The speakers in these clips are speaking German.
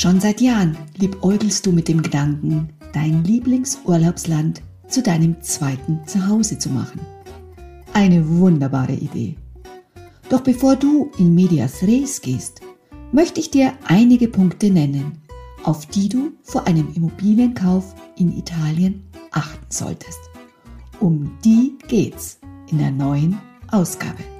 Schon seit Jahren liebäugelst du mit dem Gedanken, dein Lieblingsurlaubsland zu deinem zweiten Zuhause zu machen. Eine wunderbare Idee. Doch bevor du in Medias Res gehst, möchte ich dir einige Punkte nennen, auf die du vor einem Immobilienkauf in Italien achten solltest. Um die geht's in der neuen Ausgabe.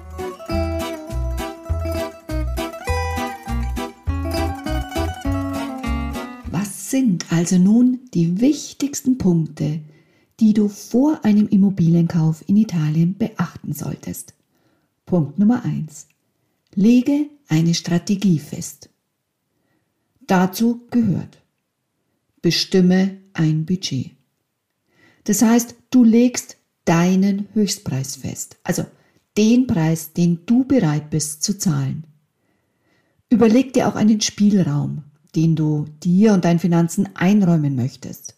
Sind also nun die wichtigsten Punkte, die du vor einem Immobilienkauf in Italien beachten solltest. Punkt Nummer 1. Lege eine Strategie fest. Dazu gehört, bestimme ein Budget. Das heißt, du legst deinen Höchstpreis fest, also den Preis, den du bereit bist zu zahlen. Überleg dir auch einen Spielraum, den du dir und deinen Finanzen einräumen möchtest.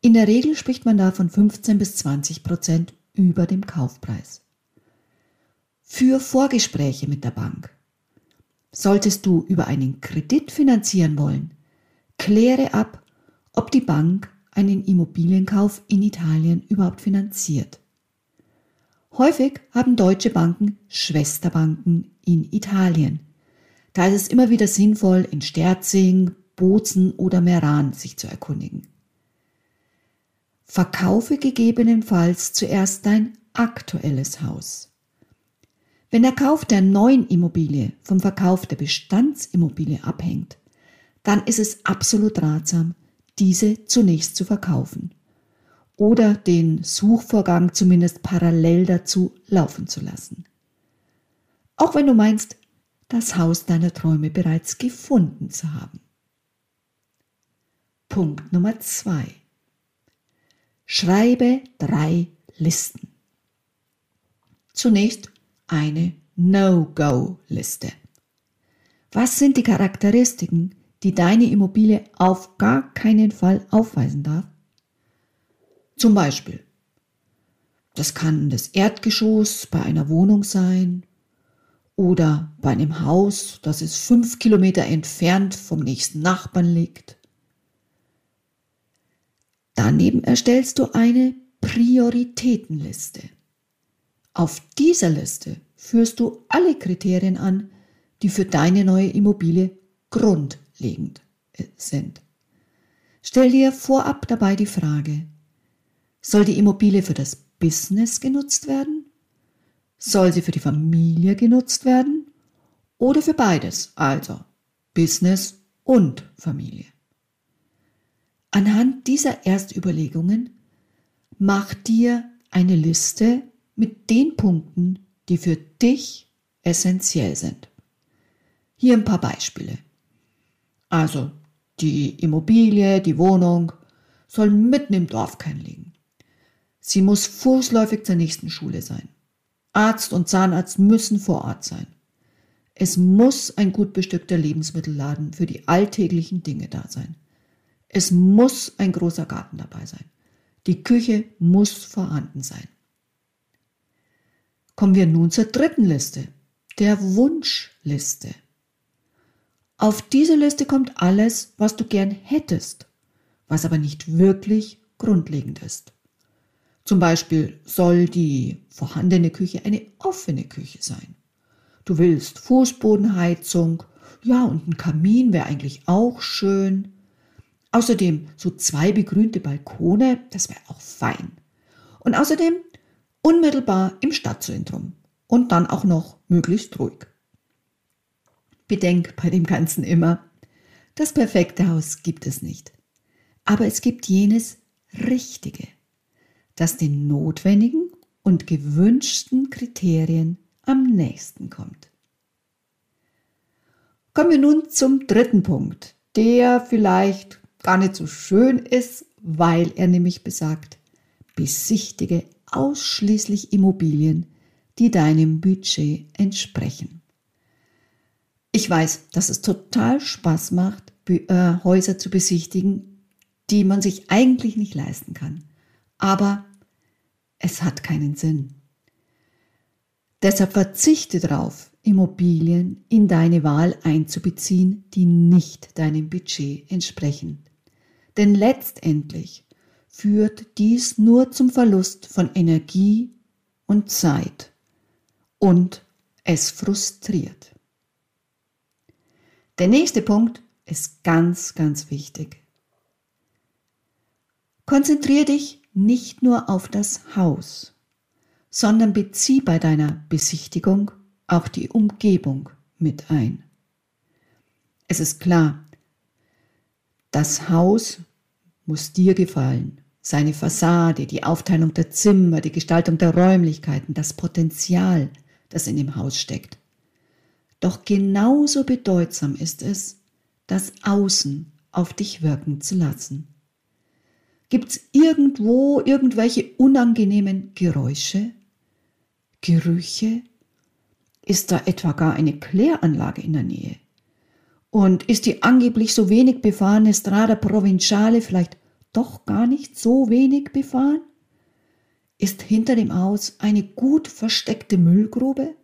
In der Regel spricht man da von 15 bis 20 Prozent über dem Kaufpreis. Für Vorgespräche mit der Bank. Solltest du über einen Kredit finanzieren wollen, kläre ab, ob die Bank einen Immobilienkauf in Italien überhaupt finanziert. Häufig haben deutsche Banken Schwesterbanken in Italien, da ist es immer wieder sinnvoll, in Sterzing, Bozen oder Meran sich zu erkundigen. Verkaufe gegebenenfalls zuerst dein aktuelles Haus. Wenn der Kauf der neuen Immobilie vom Verkauf der Bestandsimmobilie abhängt, dann ist es absolut ratsam, diese zunächst zu verkaufen oder den Suchvorgang zumindest parallel dazu laufen zu lassen. Auch wenn du meinst, das Haus deiner Träume bereits gefunden zu haben. Punkt Nummer zwei: Schreibe drei Listen. Zunächst eine No-Go-Liste. Was sind die Charakteristiken, die deine Immobilie auf gar keinen Fall aufweisen darf? Zum Beispiel, das kann das Erdgeschoss bei einer Wohnung sein, oder bei einem Haus, das es fünf Kilometer entfernt vom nächsten Nachbarn liegt. Daneben erstellst du eine Prioritätenliste. Auf dieser Liste führst du alle Kriterien an, die für deine neue Immobilie grundlegend äh, sind. Stell dir vorab dabei die Frage, soll die Immobilie für das Business genutzt werden soll sie für die Familie genutzt werden oder für beides, also Business und Familie? Anhand dieser Erstüberlegungen mach dir eine Liste mit den Punkten, die für dich essentiell sind. Hier ein paar Beispiele. Also die Immobilie, die Wohnung soll mitten im Dorfkern liegen. Sie muss fußläufig zur nächsten Schule sein. Arzt und Zahnarzt müssen vor Ort sein. Es muss ein gut bestückter Lebensmittelladen für die alltäglichen Dinge da sein. Es muss ein großer Garten dabei sein. Die Küche muss vorhanden sein. Kommen wir nun zur dritten Liste, der Wunschliste. Auf diese Liste kommt alles, was du gern hättest, was aber nicht wirklich grundlegend ist. Zum Beispiel soll die vorhandene Küche eine offene Küche sein. Du willst Fußbodenheizung, ja, und ein Kamin wäre eigentlich auch schön. Außerdem so zwei begrünte Balkone, das wäre auch fein. Und außerdem unmittelbar im Stadtzentrum und dann auch noch möglichst ruhig. Bedenk bei dem Ganzen immer, das perfekte Haus gibt es nicht. Aber es gibt jenes Richtige das den notwendigen und gewünschten Kriterien am nächsten kommt. Kommen wir nun zum dritten Punkt, der vielleicht gar nicht so schön ist, weil er nämlich besagt, besichtige ausschließlich Immobilien, die deinem Budget entsprechen. Ich weiß, dass es total Spaß macht, äh, Häuser zu besichtigen, die man sich eigentlich nicht leisten kann. Aber es hat keinen Sinn. Deshalb verzichte darauf, Immobilien in deine Wahl einzubeziehen, die nicht deinem Budget entsprechen. Denn letztendlich führt dies nur zum Verlust von Energie und Zeit und es frustriert. Der nächste Punkt ist ganz, ganz wichtig. Konzentriere dich nicht nur auf das Haus, sondern bezieh bei deiner Besichtigung auch die Umgebung mit ein. Es ist klar, das Haus muss dir gefallen. Seine Fassade, die Aufteilung der Zimmer, die Gestaltung der Räumlichkeiten, das Potenzial, das in dem Haus steckt. Doch genauso bedeutsam ist es, das Außen auf dich wirken zu lassen. Gibt es irgendwo irgendwelche unangenehmen Geräusche, Gerüche, ist da etwa gar eine Kläranlage in der Nähe? Und ist die angeblich so wenig befahrene Strada Provinciale vielleicht doch gar nicht so wenig befahren? Ist hinter dem Haus eine gut versteckte Müllgrube?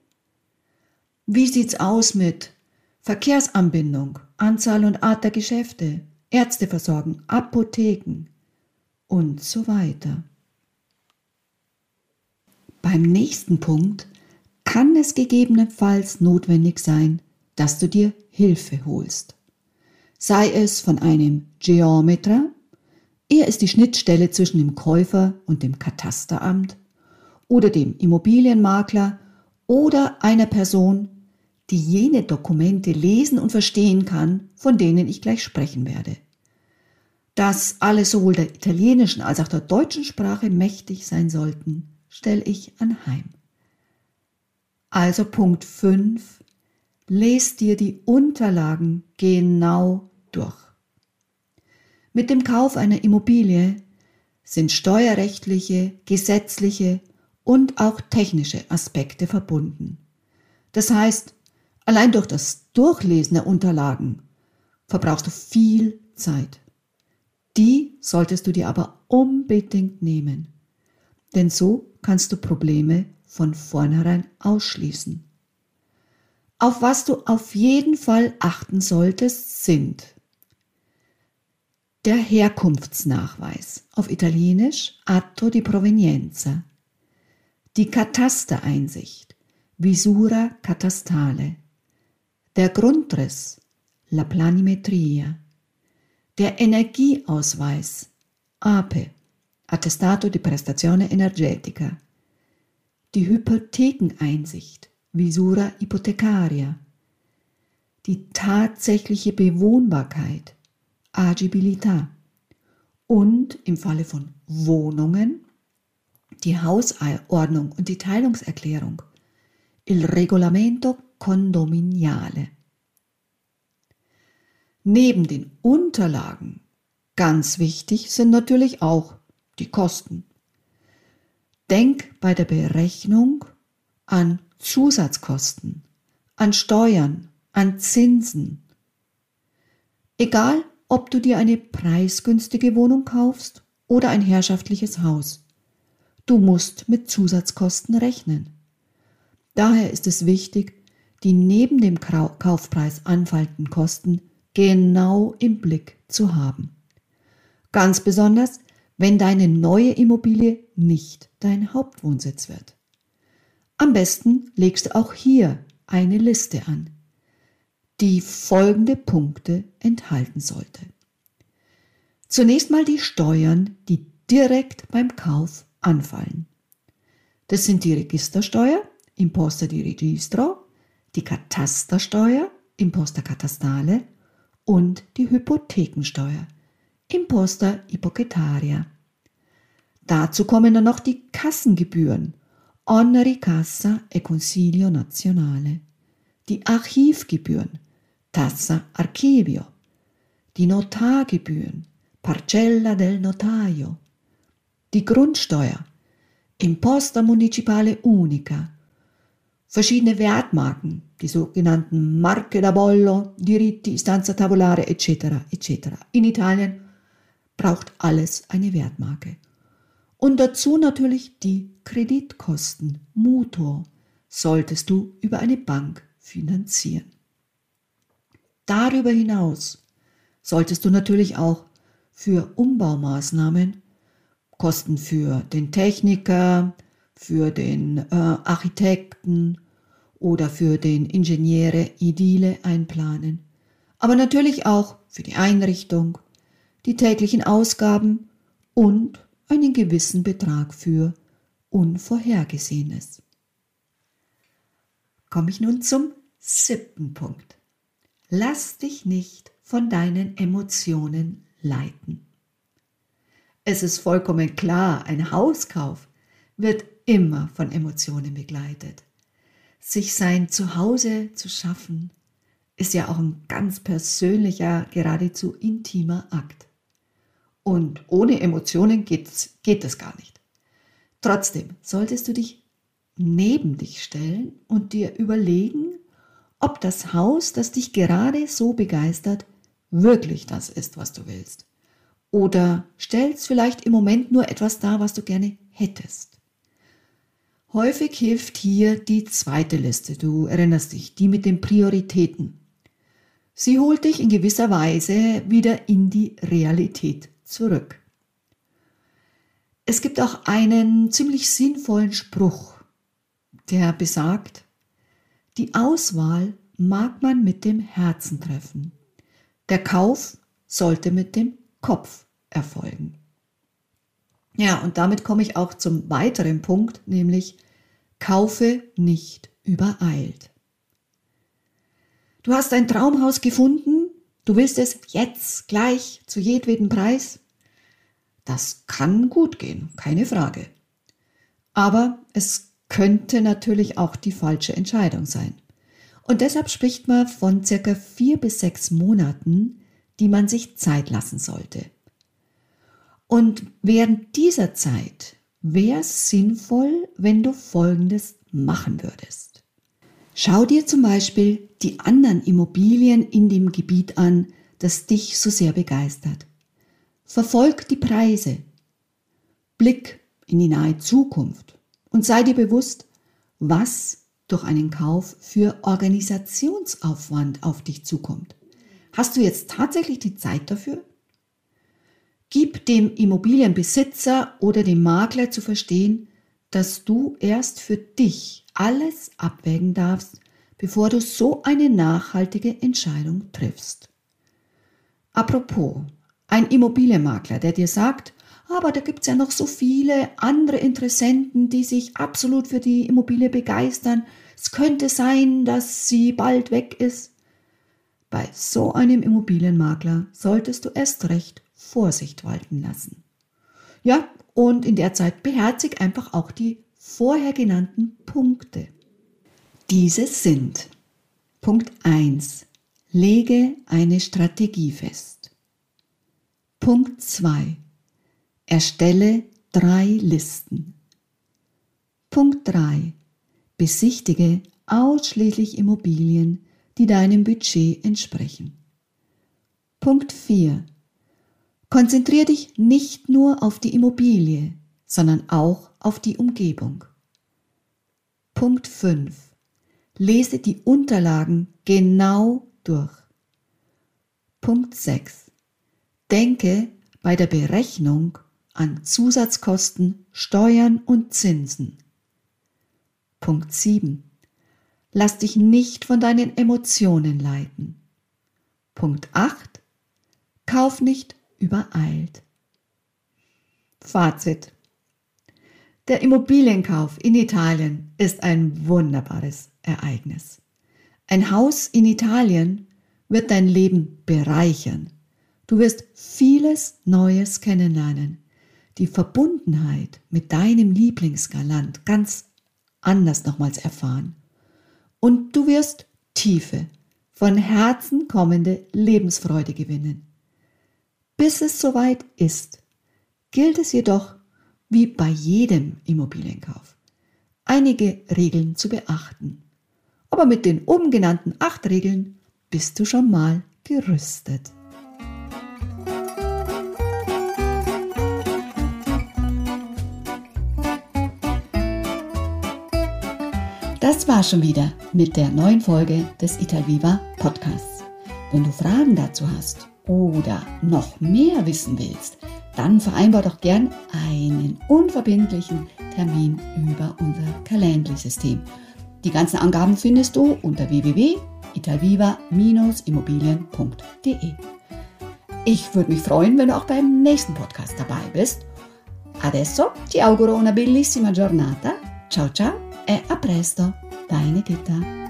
Wie sieht's aus mit Verkehrsanbindung, Anzahl und Art der Geschäfte, Ärzteversorgung, Apotheken und so weiter? Beim nächsten Punkt kann es gegebenenfalls notwendig sein, dass du dir Hilfe holst. Sei es von einem Geometer, er ist die Schnittstelle zwischen dem Käufer und dem Katasteramt, oder dem Immobilienmakler oder einer Person, die jene Dokumente lesen und verstehen kann, von denen ich gleich sprechen werde. Dass alle sowohl der italienischen als auch der deutschen Sprache mächtig sein sollten, stelle ich anheim. Also Punkt 5. Lest dir die Unterlagen genau durch. Mit dem Kauf einer Immobilie sind steuerrechtliche, gesetzliche und auch technische Aspekte verbunden. Das heißt, allein durch das Durchlesen der Unterlagen verbrauchst du viel Zeit. Die solltest du dir aber unbedingt nehmen, denn so kannst du Probleme von vornherein ausschließen. Auf was du auf jeden Fall achten solltest, sind der Herkunftsnachweis, auf Italienisch Atto di Provenienza, die Katastereinsicht, Visura catastale, der Grundriss, la Planimetria, der Energieausweis, APE, Attestato di Prestazione Energetica, die Hypothekeneinsicht, Visura hypothecaria, die tatsächliche Bewohnbarkeit, Agibilità. Und im Falle von Wohnungen die Hausordnung und die Teilungserklärung, il regolamento condominiale. Neben den Unterlagen ganz wichtig sind natürlich auch die Kosten. Denk bei der Berechnung an Zusatzkosten, an Steuern, an Zinsen. Egal, ob du dir eine preisgünstige Wohnung kaufst oder ein herrschaftliches Haus. Du musst mit Zusatzkosten rechnen. Daher ist es wichtig, die neben dem Kaufpreis anfallenden Kosten genau im Blick zu haben. Ganz besonders, wenn deine neue Immobilie nicht dein Hauptwohnsitz wird. Am besten legst du auch hier eine Liste an, die folgende Punkte enthalten sollte. Zunächst mal die Steuern, die direkt beim Kauf anfallen. Das sind die Registersteuer, Imposta di Registro, die Katastersteuer, Imposta Catastale und die Hypothekensteuer, Imposta Hypothetaria. Dazu kommen dann noch die Kassengebühren, Oneri Cassa e Consiglio Nazionale, die Archivgebühren, Tassa Archivio, die Notargebühren, Parcella del Notaio, die Grundsteuer, Imposta Municipale Unica, verschiedene Wertmarken, die sogenannten Marche da Bollo, Diritti, Stanza Tavolare etc. etc. In Italien braucht alles eine Wertmarke. Und dazu natürlich die Kreditkosten, Mutuo, solltest du über eine Bank finanzieren. Darüber hinaus solltest du natürlich auch für Umbaumaßnahmen, Kosten für den Techniker, für den äh, Architekten oder für den Ingenieure Idile einplanen, aber natürlich auch für die Einrichtung, die täglichen Ausgaben und einen gewissen Betrag für Unvorhergesehenes. Komme ich nun zum siebten Punkt. Lass dich nicht von deinen Emotionen leiten. Es ist vollkommen klar, ein Hauskauf wird immer von Emotionen begleitet. Sich sein Zuhause zu schaffen, ist ja auch ein ganz persönlicher, geradezu intimer Akt. Und ohne Emotionen geht's, geht es gar nicht. Trotzdem solltest du dich neben dich stellen und dir überlegen, ob das Haus, das dich gerade so begeistert, wirklich das ist, was du willst. Oder stellst vielleicht im Moment nur etwas dar, was du gerne hättest. Häufig hilft hier die zweite Liste, du erinnerst dich, die mit den Prioritäten. Sie holt dich in gewisser Weise wieder in die Realität zurück. Es gibt auch einen ziemlich sinnvollen Spruch, der besagt, die Auswahl mag man mit dem Herzen treffen. Der Kauf sollte mit dem Kopf erfolgen. Ja, und damit komme ich auch zum weiteren Punkt, nämlich kaufe nicht übereilt. Du hast ein Traumhaus gefunden Du willst es jetzt, gleich, zu jedweden Preis? Das kann gut gehen, keine Frage. Aber es könnte natürlich auch die falsche Entscheidung sein. Und deshalb spricht man von circa vier bis sechs Monaten, die man sich Zeit lassen sollte. Und während dieser Zeit wäre es sinnvoll, wenn du Folgendes machen würdest. Schau dir zum Beispiel die anderen Immobilien in dem Gebiet an, das dich so sehr begeistert. Verfolg die Preise. Blick in die nahe Zukunft und sei dir bewusst, was durch einen Kauf für Organisationsaufwand auf dich zukommt. Hast du jetzt tatsächlich die Zeit dafür? Gib dem Immobilienbesitzer oder dem Makler zu verstehen, dass du erst für dich alles abwägen darfst, bevor du so eine nachhaltige Entscheidung triffst. Apropos, ein Immobilienmakler, der dir sagt, aber da gibt es ja noch so viele andere Interessenten, die sich absolut für die Immobilie begeistern. Es könnte sein, dass sie bald weg ist. Bei so einem Immobilienmakler solltest du erst recht Vorsicht walten lassen. Ja, und in der Zeit beherzig einfach auch die vorher genannten Punkte. Diese sind Punkt 1. Lege eine Strategie fest. Punkt 2. Erstelle drei Listen. Punkt 3. Besichtige ausschließlich Immobilien, die deinem Budget entsprechen. Punkt 4. Konzentriere dich nicht nur auf die Immobilie, sondern auch auf die Umgebung. Punkt 5. Lese die Unterlagen genau durch. Punkt 6. Denke bei der Berechnung an Zusatzkosten, Steuern und Zinsen. Punkt 7. Lass dich nicht von deinen Emotionen leiten. Punkt 8. Kauf nicht übereilt. Fazit. Der Immobilienkauf in Italien ist ein wunderbares Ereignis. Ein Haus in Italien wird dein Leben bereichern. Du wirst vieles Neues kennenlernen, die Verbundenheit mit deinem Lieblingsgalant ganz anders nochmals erfahren. Und du wirst tiefe, von Herzen kommende Lebensfreude gewinnen. Bis es soweit ist, gilt es jedoch, wie bei jedem Immobilienkauf, einige Regeln zu beachten. Aber mit den oben genannten acht Regeln bist du schon mal gerüstet. Das war schon wieder mit der neuen Folge des Italviva Podcasts. Wenn du Fragen dazu hast oder noch mehr wissen willst, dann vereinbar doch gern einen unverbindlichen Termin über unser Calendly-System. Die ganzen Angaben findest du unter www.italviva-immobilien.de. Ich würde mich freuen, wenn du auch beim nächsten Podcast dabei bist. Adesso ti auguro una bellissima giornata. Ciao ciao e a presto, deine Gitta.